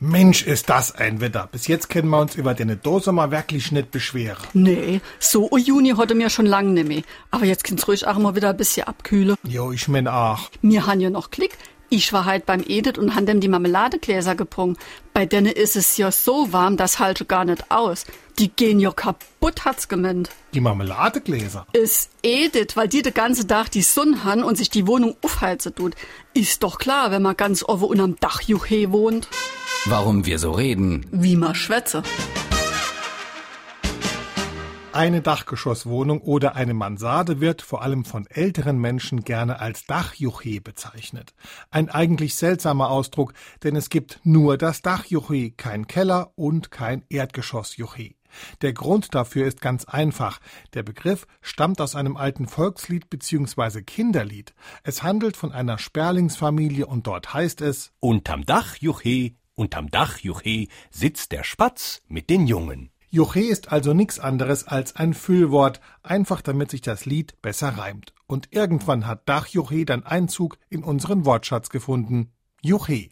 Mensch, ist das ein Wetter. Bis jetzt können wir uns über den Dose mal wirklich nicht beschweren. Nee, so ein Juni hatte mir schon lang nicht mehr. Aber jetzt kann's ruhig auch mal wieder ein bisschen abkühlen. Jo, ich mein auch. Mir han ja noch Klick. Ich war halt beim Edith und han dem die Marmeladegläser gebrungen. Bei denen ist es ja so warm, das halte gar nicht aus. Die gehen ja kaputt, hat's gemeint. Die Marmeladegläser. Ist Edith, weil die den ganzen Tag die Sonne han und sich die Wohnung aufheizen tut. Ist doch klar, wenn man ganz offen unterm Dach Juche wohnt. Warum wir so reden. Wie man schwätze. Eine Dachgeschosswohnung oder eine Mansarde wird vor allem von älteren Menschen gerne als Dachjuche bezeichnet. Ein eigentlich seltsamer Ausdruck, denn es gibt nur das Dachjuche, kein Keller und kein Erdgeschossjuche. Der Grund dafür ist ganz einfach. Der Begriff stammt aus einem alten Volkslied bzw. Kinderlied. Es handelt von einer Sperlingsfamilie und dort heißt es Unterm Dach, Juche, unterm Dach, Juche, sitzt der Spatz mit den Jungen. Juche ist also nichts anderes als ein Füllwort, einfach damit sich das Lied besser reimt. Und irgendwann hat Dachjuche dann Einzug in unseren Wortschatz gefunden. Juche.